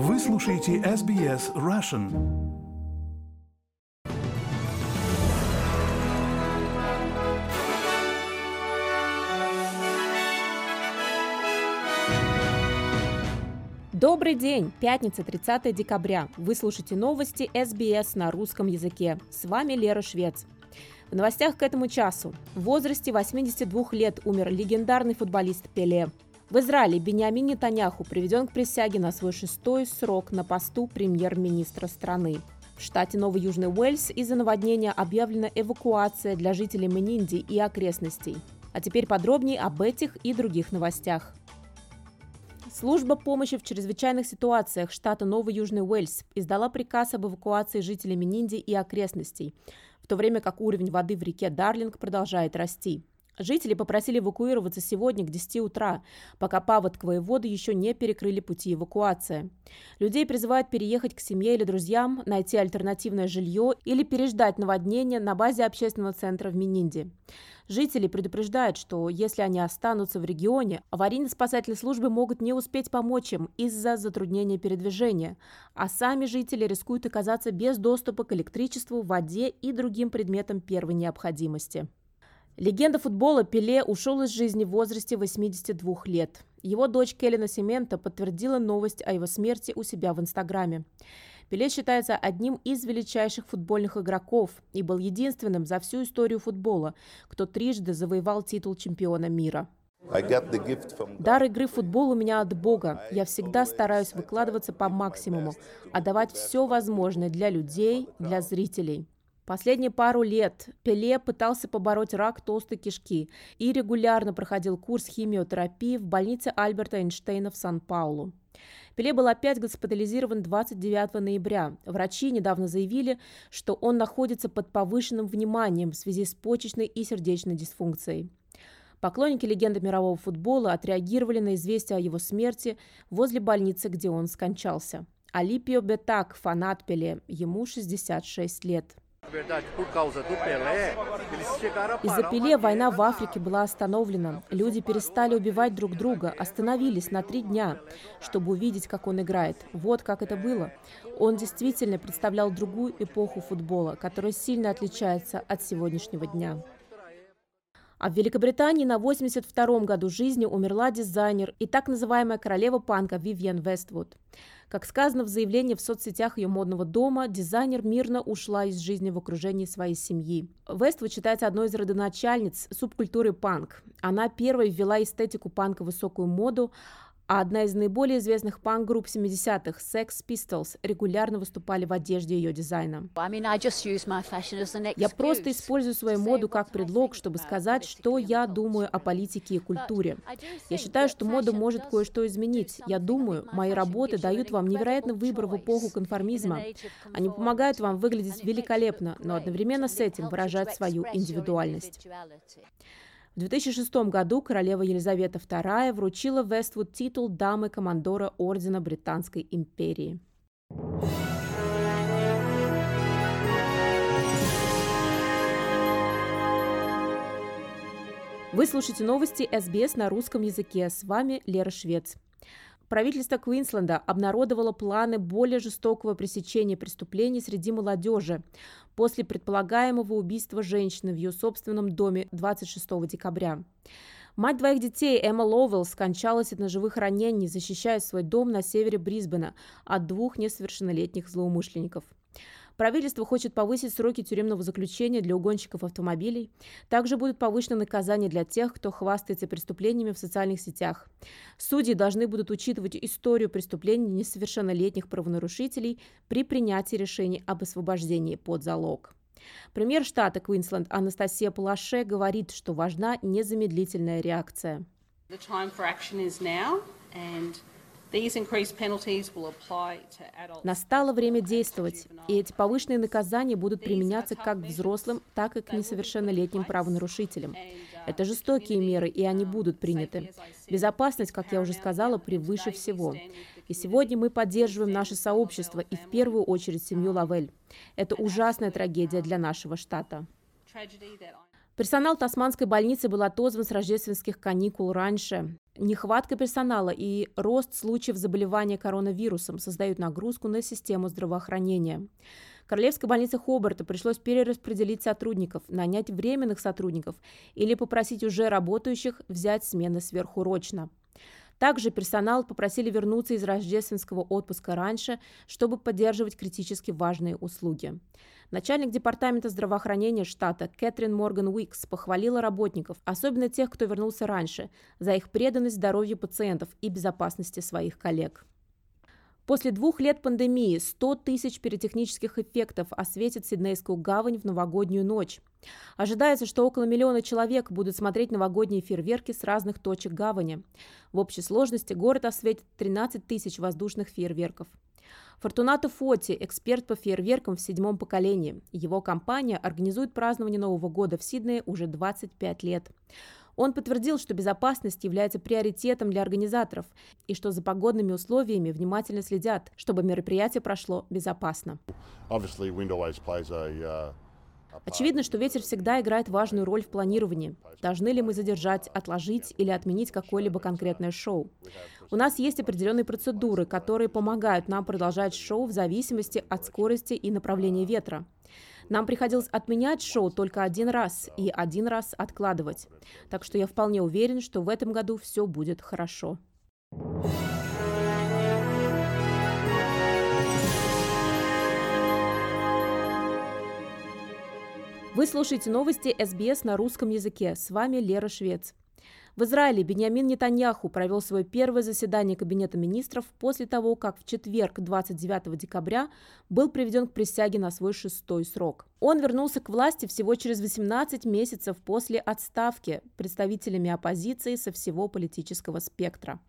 Вы слушаете SBS Russian. Добрый день! Пятница, 30 декабря. Вы слушаете новости SBS на русском языке. С вами Лера Швец. В новостях к этому часу. В возрасте 82 лет умер легендарный футболист Пеле. В Израиле Бениамин Нетаньяху приведен к присяге на свой шестой срок на посту премьер-министра страны. В штате Новый Южный Уэльс из-за наводнения объявлена эвакуация для жителей Менинди и окрестностей. А теперь подробнее об этих и других новостях. Служба помощи в чрезвычайных ситуациях штата Новый Южный Уэльс издала приказ об эвакуации жителей Менинди и окрестностей, в то время как уровень воды в реке Дарлинг продолжает расти. Жители попросили эвакуироваться сегодня к 10 утра, пока паводковые воды еще не перекрыли пути эвакуации. Людей призывают переехать к семье или друзьям, найти альтернативное жилье или переждать наводнение на базе общественного центра в Мининде. Жители предупреждают, что если они останутся в регионе, аварийно-спасательные службы могут не успеть помочь им из-за затруднения передвижения, а сами жители рискуют оказаться без доступа к электричеству, воде и другим предметам первой необходимости. Легенда футбола Пеле ушел из жизни в возрасте 82 лет. Его дочь Келлина Семента подтвердила новость о его смерти у себя в Инстаграме. Пеле считается одним из величайших футбольных игроков и был единственным за всю историю футбола, кто трижды завоевал титул чемпиона мира. Дар игры в футбол у меня от Бога. Я всегда стараюсь выкладываться по максимуму, отдавать все возможное для людей, для зрителей. Последние пару лет Пеле пытался побороть рак толстой кишки и регулярно проходил курс химиотерапии в больнице Альберта Эйнштейна в Сан-Паулу. Пеле был опять госпитализирован 29 ноября. Врачи недавно заявили, что он находится под повышенным вниманием в связи с почечной и сердечной дисфункцией. Поклонники легенды мирового футбола отреагировали на известие о его смерти возле больницы, где он скончался. Алипио Бетак, фанат Пеле, ему 66 лет. Из-за Пеле война в Африке была остановлена. Люди перестали убивать друг друга, остановились на три дня, чтобы увидеть, как он играет. Вот как это было. Он действительно представлял другую эпоху футбола, которая сильно отличается от сегодняшнего дня. А в Великобритании на 82-м году жизни умерла дизайнер и так называемая королева панка Вивьен Вествуд. Как сказано в заявлении в соцсетях ее модного дома, дизайнер мирно ушла из жизни в окружении своей семьи. Вествуд считается одной из родоначальниц субкультуры панк. Она первой ввела эстетику панка в высокую моду, а одна из наиболее известных панк-групп 70-х, Sex Pistols, регулярно выступали в одежде ее дизайна. Я просто использую свою моду как предлог, чтобы сказать, что я думаю о политике и культуре. Я считаю, что мода может кое-что изменить. Я думаю, мои работы дают вам невероятный выбор в эпоху конформизма. Они помогают вам выглядеть великолепно, но одновременно с этим выражать свою индивидуальность. В 2006 году королева Елизавета II вручила Вествуд титул дамы-командора Ордена Британской империи. Вы слушаете новости СБС на русском языке. С вами Лера Швец. Правительство Квинсленда обнародовало планы более жестокого пресечения преступлений среди молодежи после предполагаемого убийства женщины в ее собственном доме 26 декабря. Мать двоих детей Эмма Ловелл скончалась от ножевых ранений, защищая свой дом на севере Брисбена от двух несовершеннолетних злоумышленников. Правительство хочет повысить сроки тюремного заключения для угонщиков автомобилей. Также будут повышены наказания для тех, кто хвастается преступлениями в социальных сетях. Судьи должны будут учитывать историю преступлений несовершеннолетних правонарушителей при принятии решений об освобождении под залог. Премьер штата Квинсленд Анастасия Палаше говорит, что важна незамедлительная реакция. The time for action is now, and Настало время действовать, и эти повышенные наказания будут применяться как к взрослым, так и к несовершеннолетним правонарушителям. Это жестокие меры, и они будут приняты. Безопасность, как я уже сказала, превыше всего. И сегодня мы поддерживаем наше сообщество и в первую очередь семью Лавель. Это ужасная трагедия для нашего штата. Персонал Тасманской больницы был отозван с рождественских каникул раньше. Нехватка персонала и рост случаев заболевания коронавирусом создают нагрузку на систему здравоохранения. Королевской больнице Хобарта пришлось перераспределить сотрудников, нанять временных сотрудников или попросить уже работающих взять смены сверхурочно. Также персонал попросили вернуться из рождественского отпуска раньше, чтобы поддерживать критически важные услуги. Начальник департамента здравоохранения штата Кэтрин Морган Уикс похвалила работников, особенно тех, кто вернулся раньше, за их преданность здоровью пациентов и безопасности своих коллег. После двух лет пандемии 100 тысяч пиротехнических эффектов осветит Сиднейскую гавань в новогоднюю ночь. Ожидается, что около миллиона человек будут смотреть новогодние фейерверки с разных точек гавани. В общей сложности город осветит 13 тысяч воздушных фейерверков. Фортунато Фоти – эксперт по фейерверкам в седьмом поколении. Его компания организует празднование Нового года в Сиднее уже 25 лет. Он подтвердил, что безопасность является приоритетом для организаторов и что за погодными условиями внимательно следят, чтобы мероприятие прошло безопасно. Очевидно, что ветер всегда играет важную роль в планировании. Должны ли мы задержать, отложить или отменить какое-либо конкретное шоу? У нас есть определенные процедуры, которые помогают нам продолжать шоу в зависимости от скорости и направления ветра. Нам приходилось отменять шоу только один раз и один раз откладывать. Так что я вполне уверен, что в этом году все будет хорошо. Вы слушаете новости СБС на русском языке. С вами Лера Швец. В Израиле Беньямин Нетаньяху провел свое первое заседание Кабинета министров после того, как в четверг 29 декабря был приведен к присяге на свой шестой срок. Он вернулся к власти всего через 18 месяцев после отставки представителями оппозиции со всего политического спектра.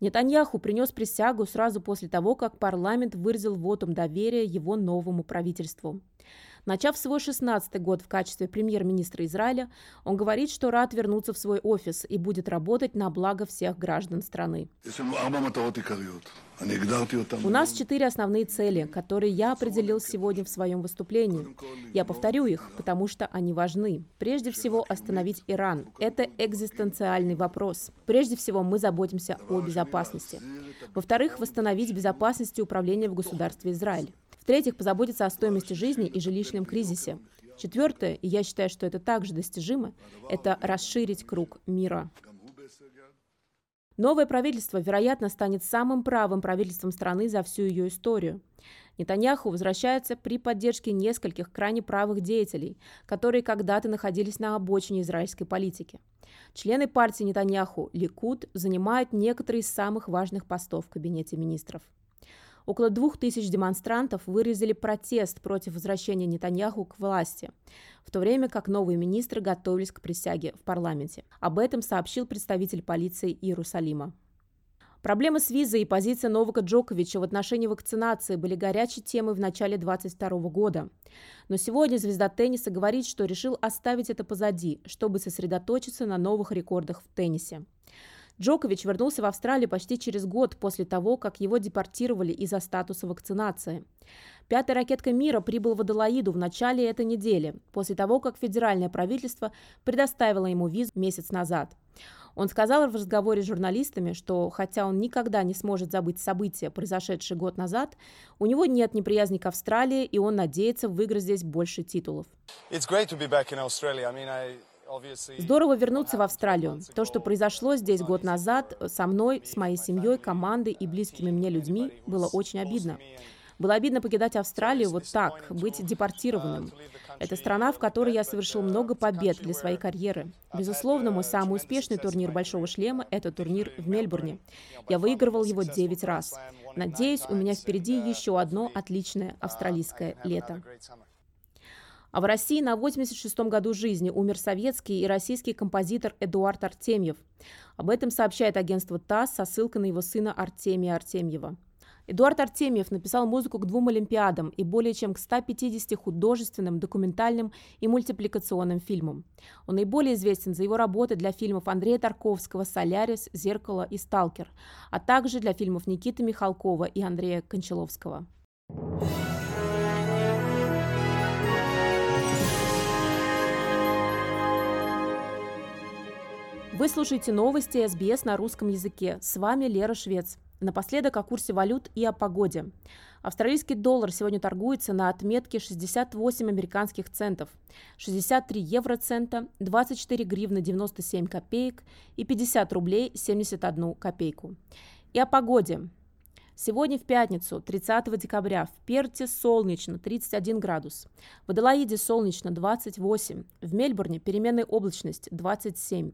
Нетаньяху принес присягу сразу после того, как парламент выразил вотум доверия его новому правительству. Начав свой 16-й год в качестве премьер-министра Израиля, он говорит, что рад вернуться в свой офис и будет работать на благо всех граждан страны. У нас четыре основные цели, которые я определил сегодня в своем выступлении. Я повторю их, потому что они важны. Прежде всего, остановить Иран. Это экзистенциальный вопрос. Прежде всего, мы заботимся о безопасности. Во-вторых, восстановить безопасность и управление в государстве Израиль. В-третьих, позаботиться о стоимости жизни и жилищном кризисе. Четвертое, и я считаю, что это также достижимо, это расширить круг мира. Новое правительство, вероятно, станет самым правым правительством страны за всю ее историю. Нетаньяху возвращается при поддержке нескольких крайне правых деятелей, которые когда-то находились на обочине израильской политики. Члены партии Нетаньяху, Ликуд, занимают некоторые из самых важных постов в кабинете министров. Около двух тысяч демонстрантов выразили протест против возвращения Нетаньяху к власти, в то время как новые министры готовились к присяге в парламенте. Об этом сообщил представитель полиции Иерусалима. Проблемы с визой и позиция Новака Джоковича в отношении вакцинации были горячей темой в начале 2022 года. Но сегодня звезда тенниса говорит, что решил оставить это позади, чтобы сосредоточиться на новых рекордах в теннисе. Джокович вернулся в Австралию почти через год после того, как его депортировали из-за статуса вакцинации. Пятая ракетка мира прибыл в Адалаиду в начале этой недели, после того, как федеральное правительство предоставило ему визу месяц назад. Он сказал в разговоре с журналистами, что хотя он никогда не сможет забыть события, произошедшие год назад, у него нет неприязни к Австралии, и он надеется выиграть здесь больше титулов. Здорово вернуться в Австралию. То, что произошло здесь год назад со мной, с моей семьей, командой и близкими мне людьми, было очень обидно. Было обидно покидать Австралию вот так, быть депортированным. Это страна, в которой я совершил много побед для своей карьеры. Безусловно, мой самый успешный турнир «Большого шлема» — это турнир в Мельбурне. Я выигрывал его 9 раз. Надеюсь, у меня впереди еще одно отличное австралийское лето. А в России на 86-м году жизни умер советский и российский композитор Эдуард Артемьев. Об этом сообщает агентство ТАСС со ссылкой на его сына Артемия Артемьева. Эдуард Артемьев написал музыку к двум Олимпиадам и более чем к 150 художественным, документальным и мультипликационным фильмам. Он наиболее известен за его работы для фильмов Андрея Тарковского «Солярис», «Зеркало» и «Сталкер», а также для фильмов Никиты Михалкова и Андрея Кончаловского. Вы слушаете новости СБС на русском языке. С вами Лера Швец. Напоследок о курсе валют и о погоде. Австралийский доллар сегодня торгуется на отметке 68 американских центов, 63 евроцента, 24 гривны 97 копеек и 50 рублей 71 копейку. И о погоде. Сегодня в пятницу, 30 декабря, в Перте солнечно 31 градус, в Аделаиде солнечно 28, в Мельбурне переменная облачность 27,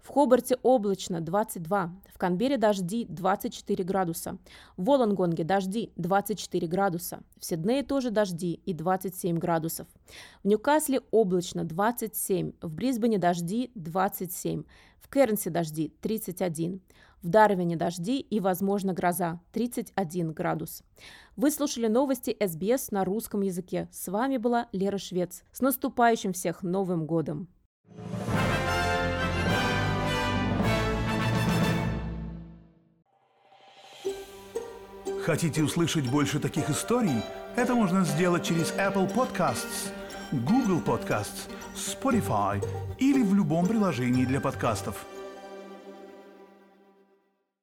в Хобарте облачно 22, в Канбере дожди 24 градуса, в Волонгонге дожди 24 градуса, в Сиднее тоже дожди и 27 градусов, в Ньюкасле облачно 27, в Брисбене дожди 27, в Кернсе дожди 31, в Дарвине дожди и, возможно, гроза 31 градус. Вы слушали новости СБС на русском языке. С вами была Лера Швец. С наступающим всех Новым годом! Хотите услышать больше таких историй? Это можно сделать через Apple Podcasts, Google Podcasts, Spotify или в любом приложении для подкастов.